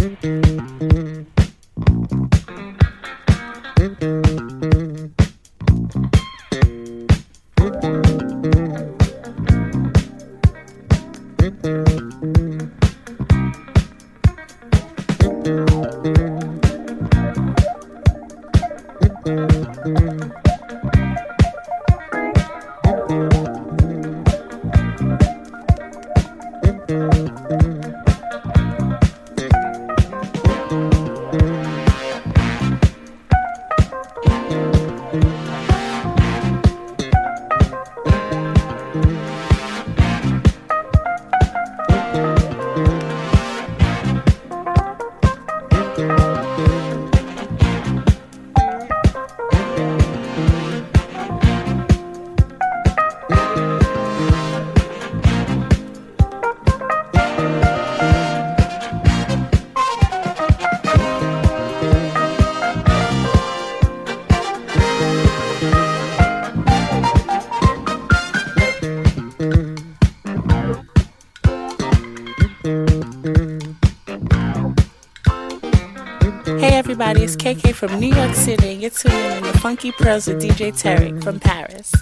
everybody. It's KK from New York City, and you're tuning in to Funky Pearls with DJ Tarek from Paris.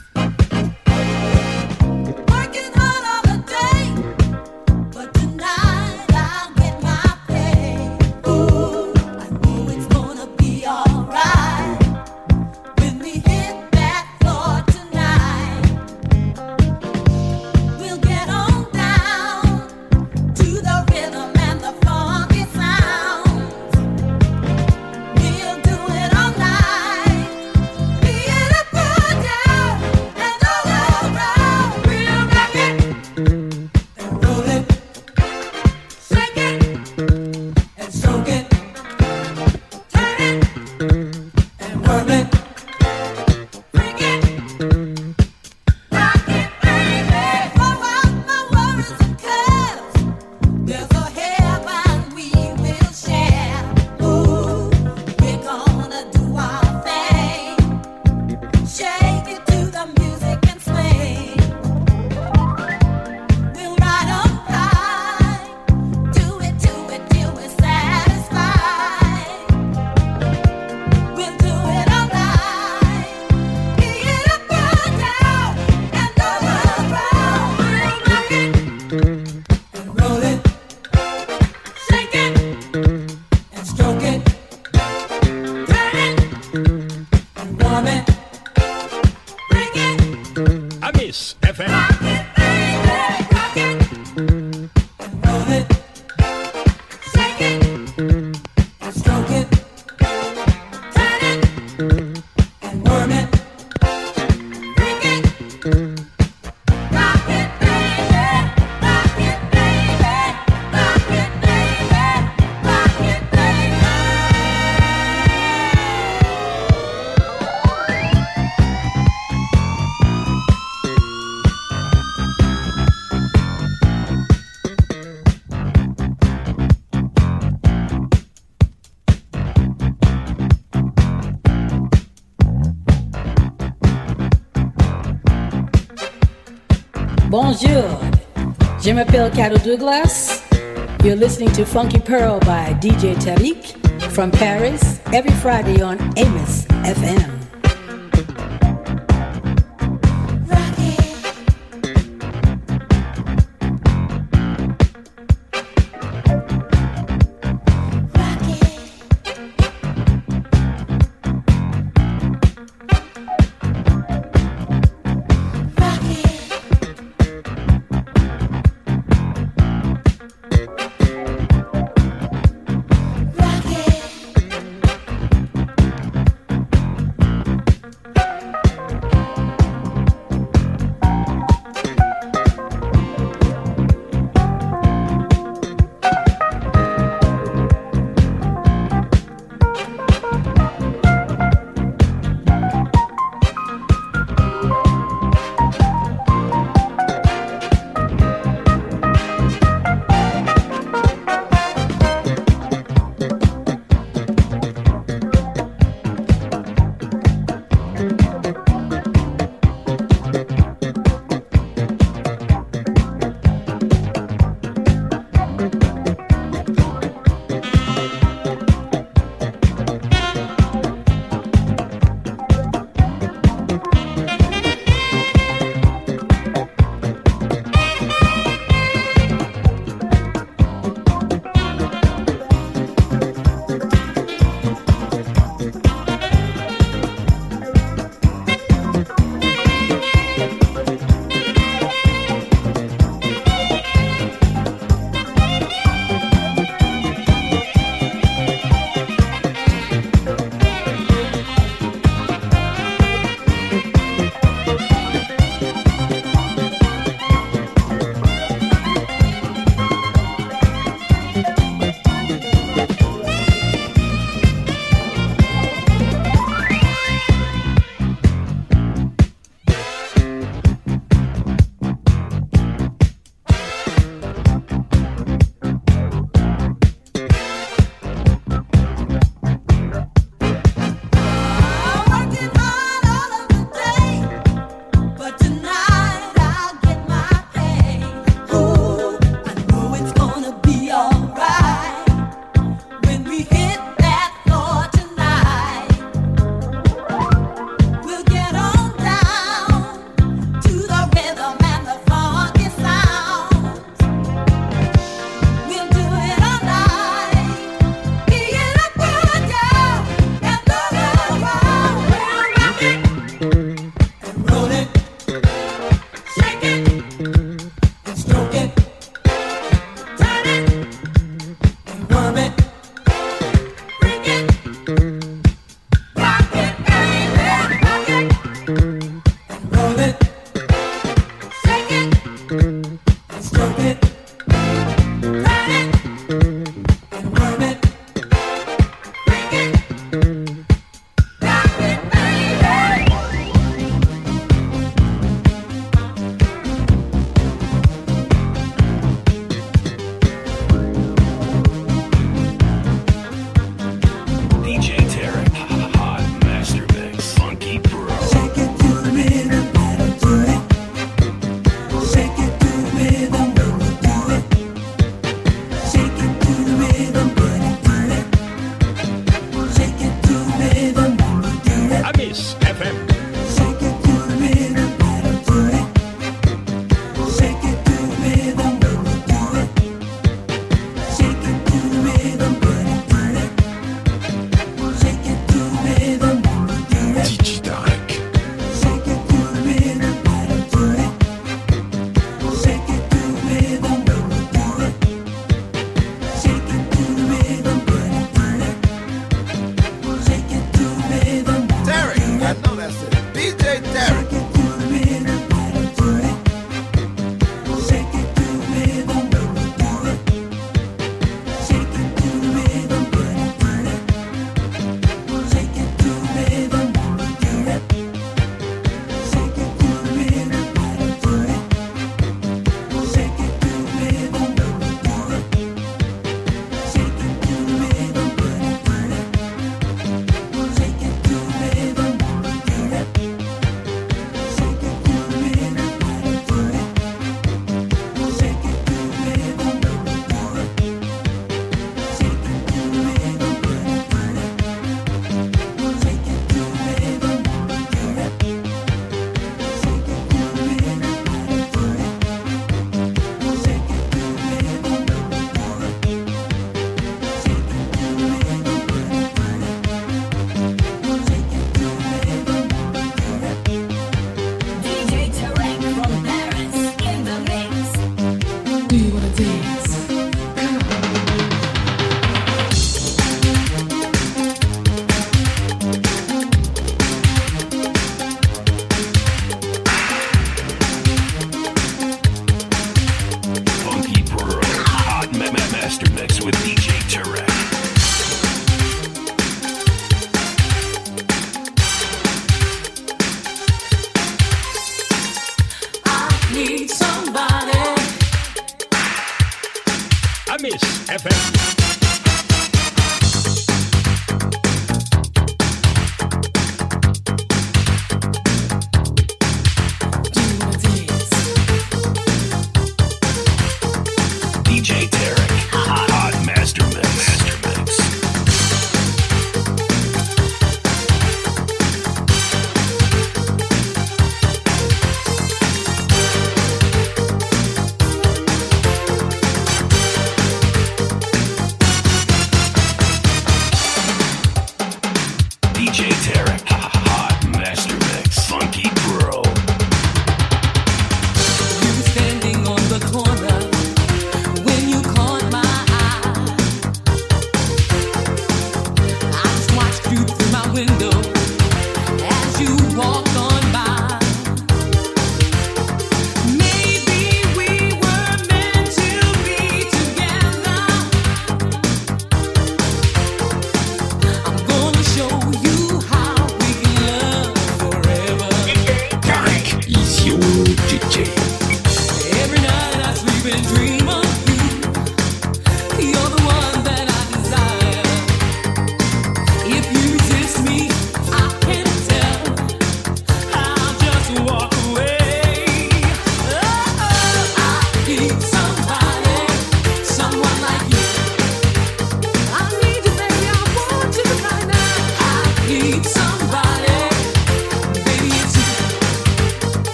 Je m'appelle Carol Douglas. You're listening to Funky Pearl by DJ Tarek from Paris every Friday on Amos FM.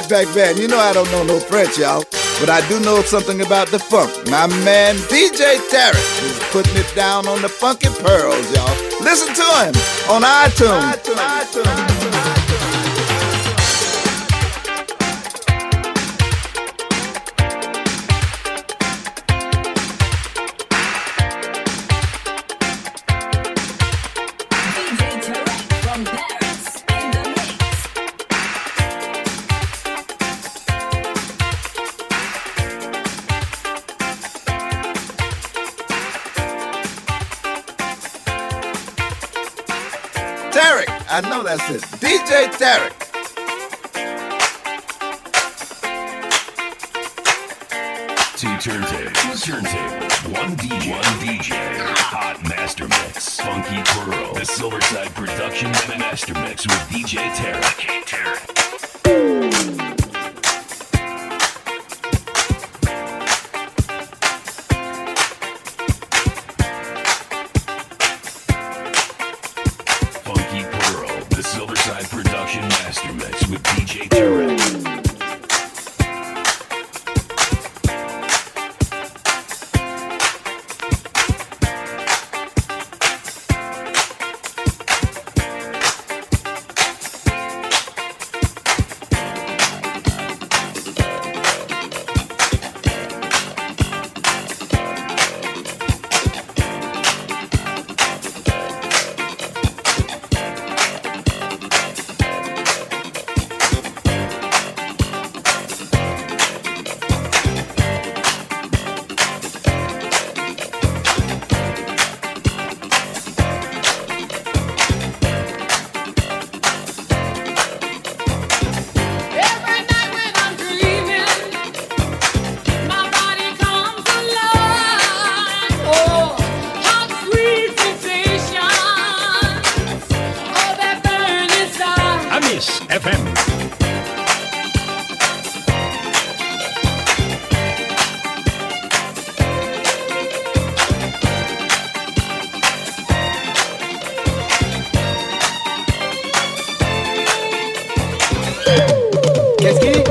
Band. You know I don't know no French, y'all. But I do know something about the funk. My man DJ Tarek is putting it down on the funky pearls, y'all. Listen to him on iTunes. iTunes. iTunes. I know that's it. DJ Tarek. Two turntables, two turntables, one DJ, one DJ, hot master mix, funky pearl, the Silverside production master mix with DJ Tarek. Tarek. Let's get it.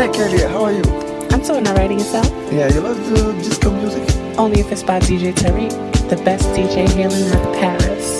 Hey, Kelly, how are you? I'm doing alright yourself. Yeah, you love the disco music? Only if it's by DJ Tarek, the best DJ hailing out of Paris.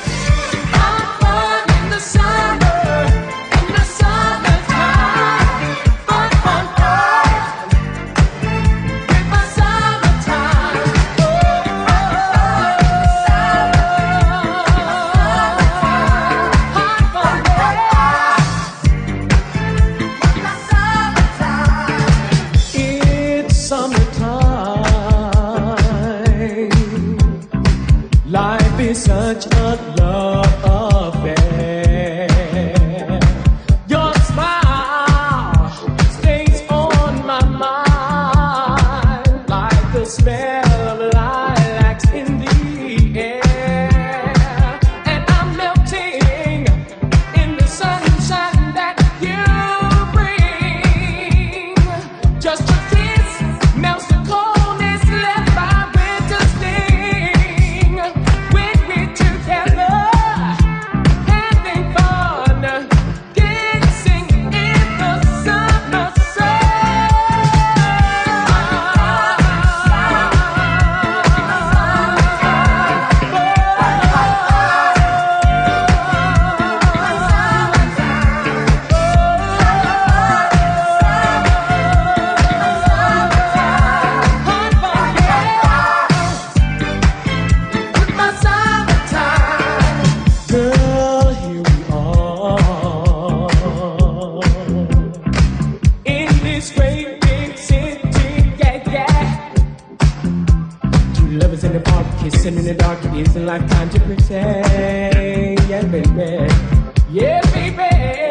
listen in the dark, it is a lifetime to pretend. Yeah, baby. Yeah, baby.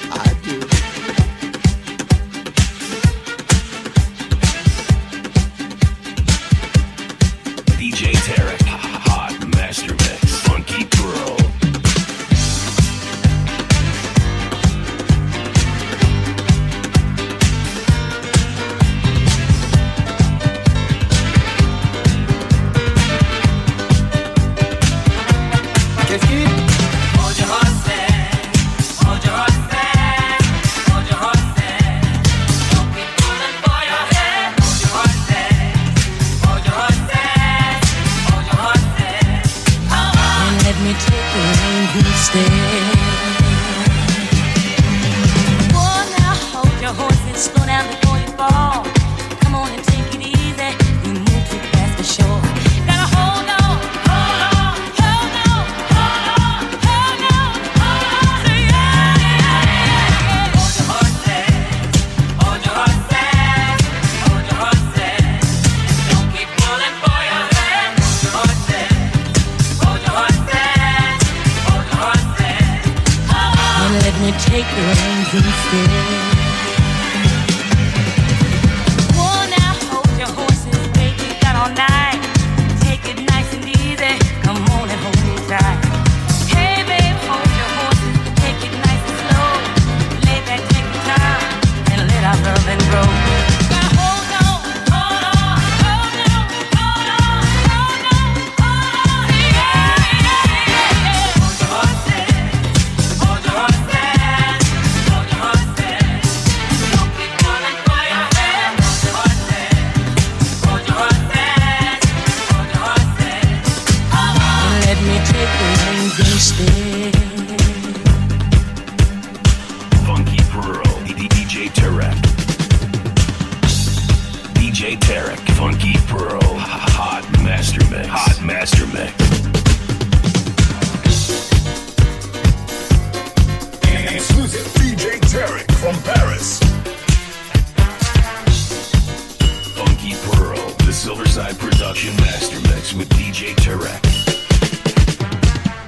Mix with DJ Tarek.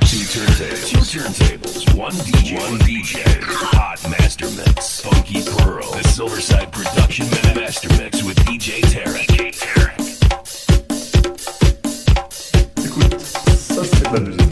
Two turntables. Two turntables. One DJ. One DJ. Hot Master Mix. Funky Pearl. The Silverside Production Master Mix with DJ Tarek. Écoute, ça c'est musique.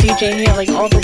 DJ hailing all the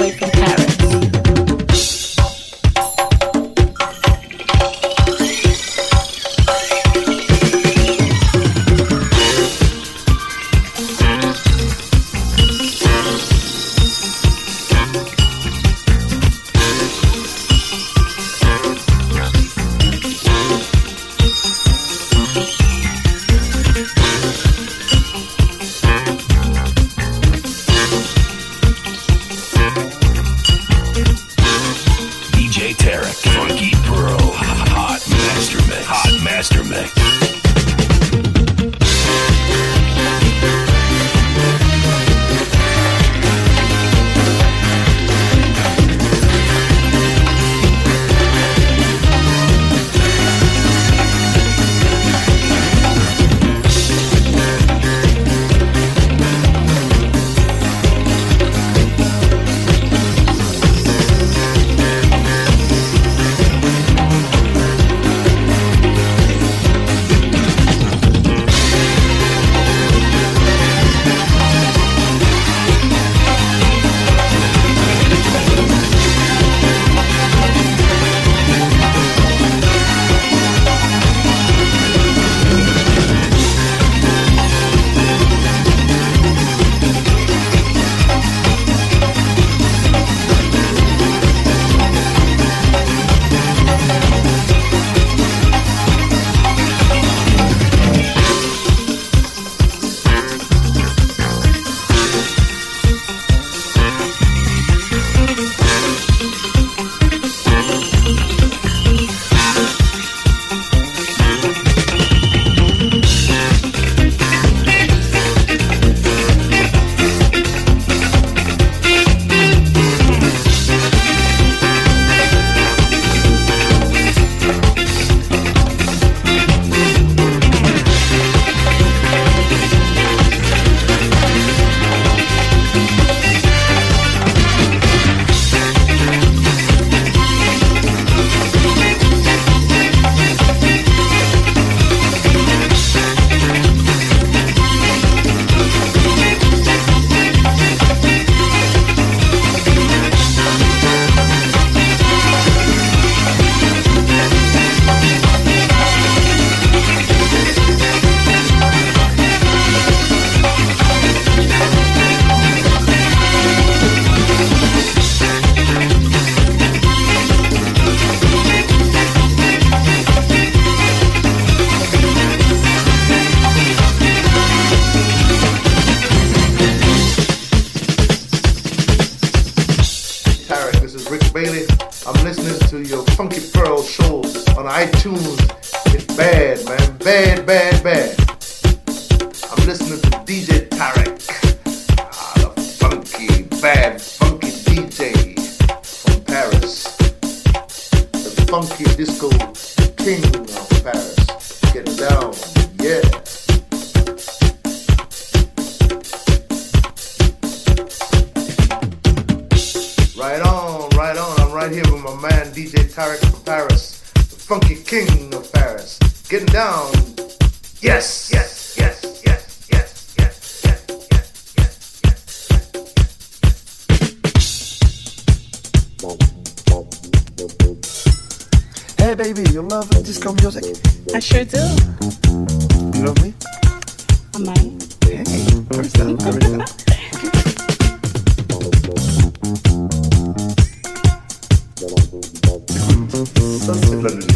Tarek from Paris, the funky king of Paris. Getting down. Yes, yes, yes. Hey baby, you love disco music? I sure do. You love me? I might. Hey, first time, first time. Ça, c'est.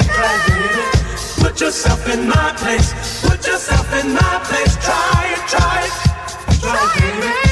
yourself in my place. Put yourself in my place. Try it, try it, try it, baby.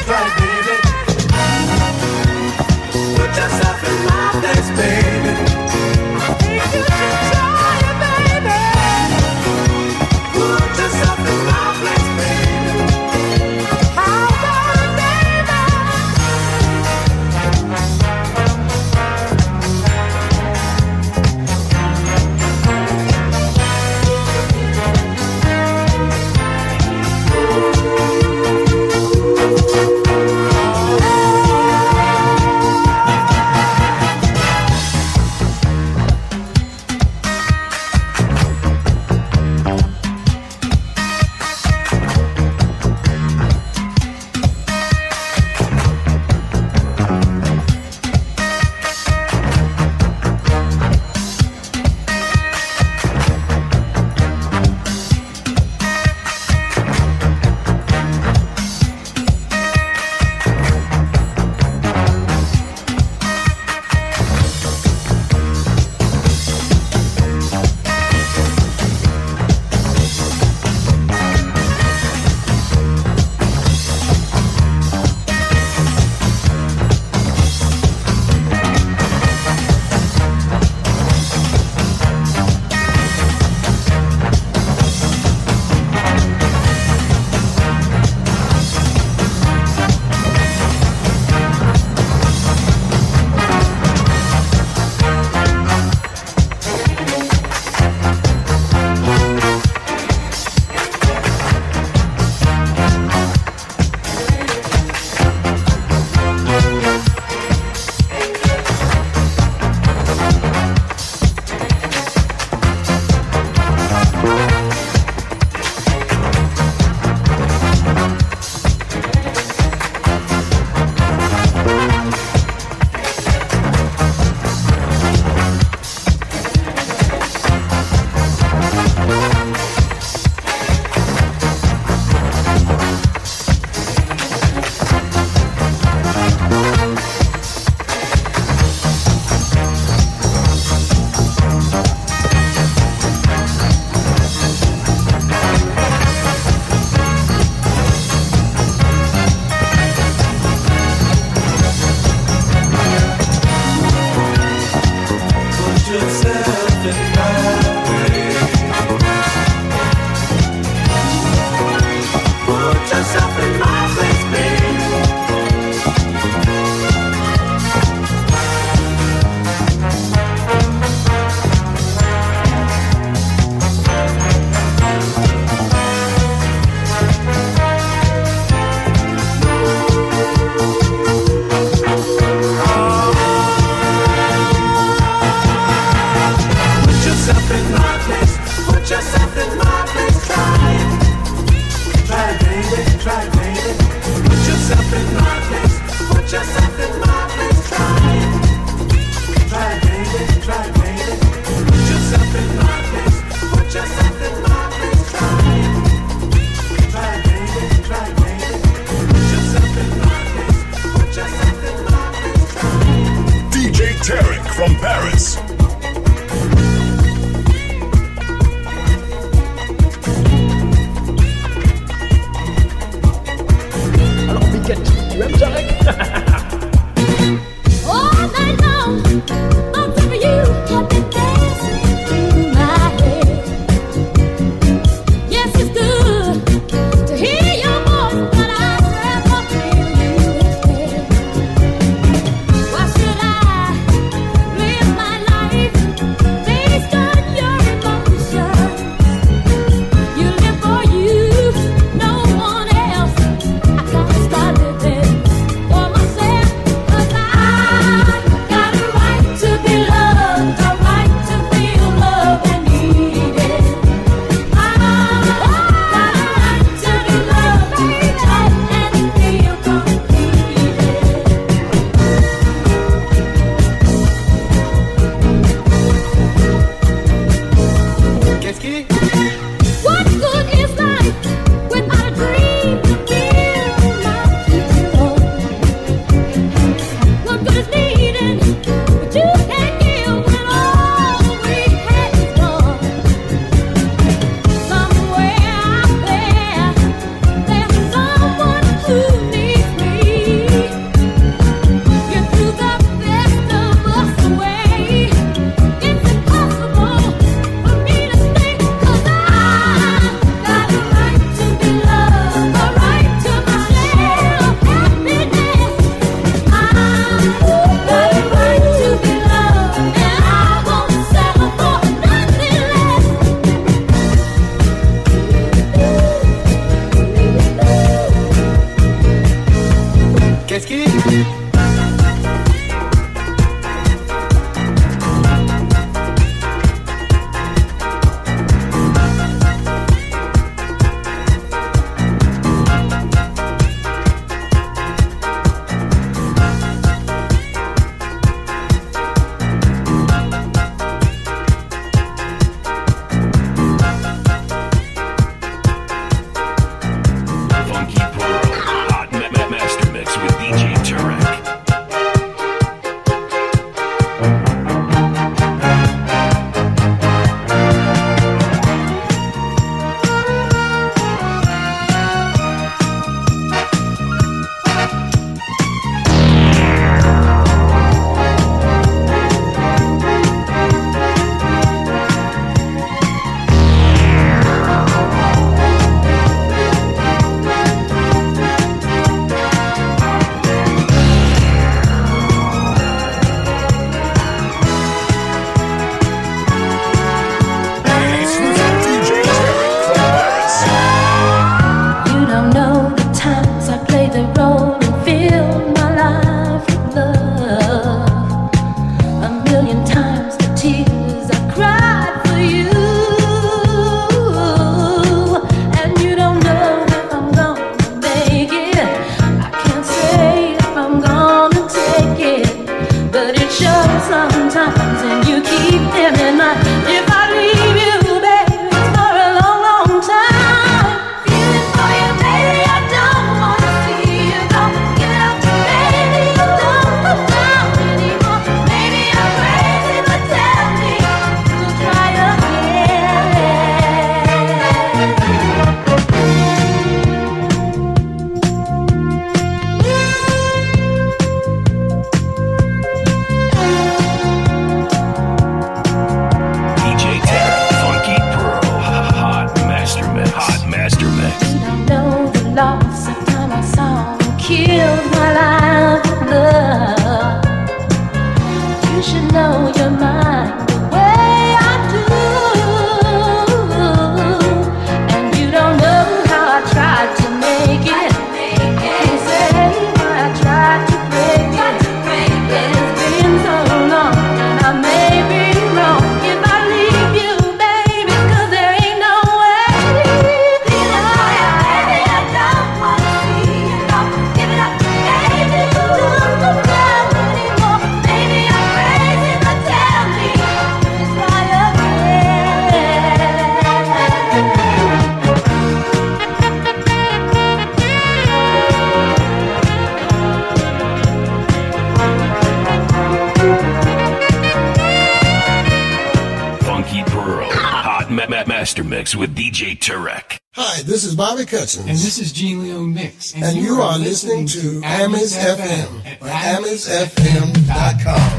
And this is Gene Leon Mix. And, you are listening to Amis FM at AmisFM.com.